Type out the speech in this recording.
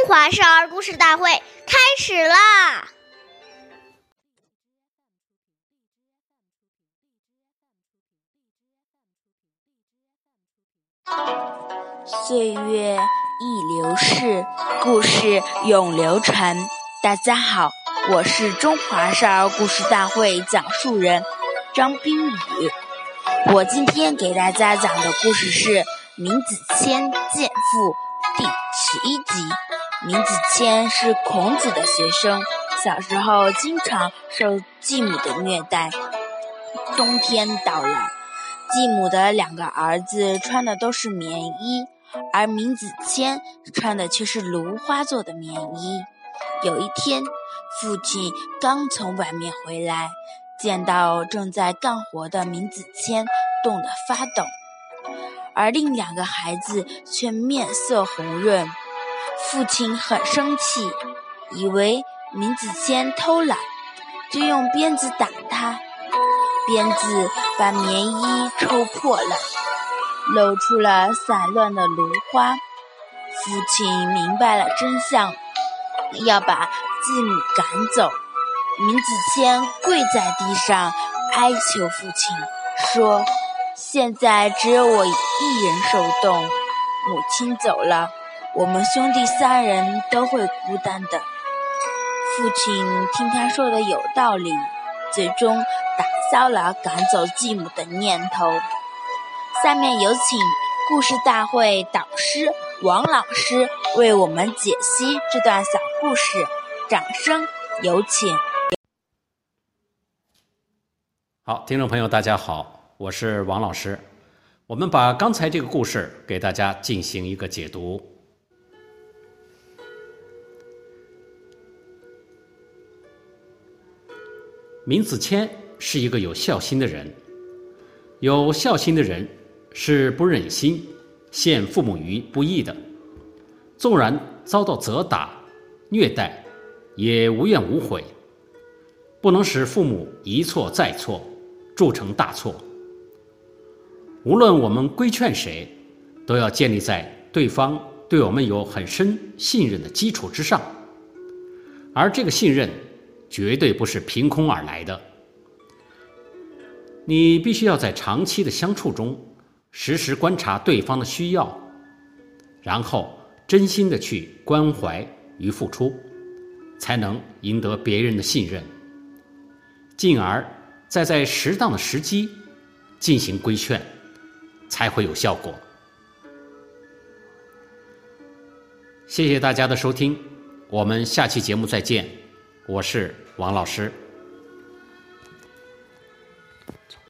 中华少儿故事大会开始啦！岁月易流逝，故事永流传。大家好，我是中华少儿故事大会讲述人张冰雨。我今天给大家讲的故事是《闵子骞见父》第十一集。闵子骞是孔子的学生，小时候经常受继母的虐待。冬天到了，继母的两个儿子穿的都是棉衣，而闵子骞穿的却是芦花做的棉衣。有一天，父亲刚从外面回来。见到正在干活的闵子骞，冻得发抖，而另两个孩子却面色红润。父亲很生气，以为闵子骞偷懒，就用鞭子打他。鞭子把棉衣抽破了，露出了散乱的芦花。父亲明白了真相，要把继母赶走。闵子骞跪在地上哀求父亲，说：“现在只有我一人受冻，母亲走了，我们兄弟三人都会孤单的。”父亲听他说的有道理，最终打消了赶走继母的念头。下面有请故事大会导师王老师为我们解析这段小故事，掌声有请。好，听众朋友，大家好，我是王老师。我们把刚才这个故事给大家进行一个解读。闵子骞是一个有孝心的人，有孝心的人是不忍心陷父母于不义的，纵然遭到责打、虐待，也无怨无悔，不能使父母一错再错。铸成大错。无论我们规劝谁，都要建立在对方对我们有很深信任的基础之上，而这个信任绝对不是凭空而来的。你必须要在长期的相处中，时时观察对方的需要，然后真心的去关怀与付出，才能赢得别人的信任，进而。再在适当的时机进行规劝，才会有效果。谢谢大家的收听，我们下期节目再见，我是王老师。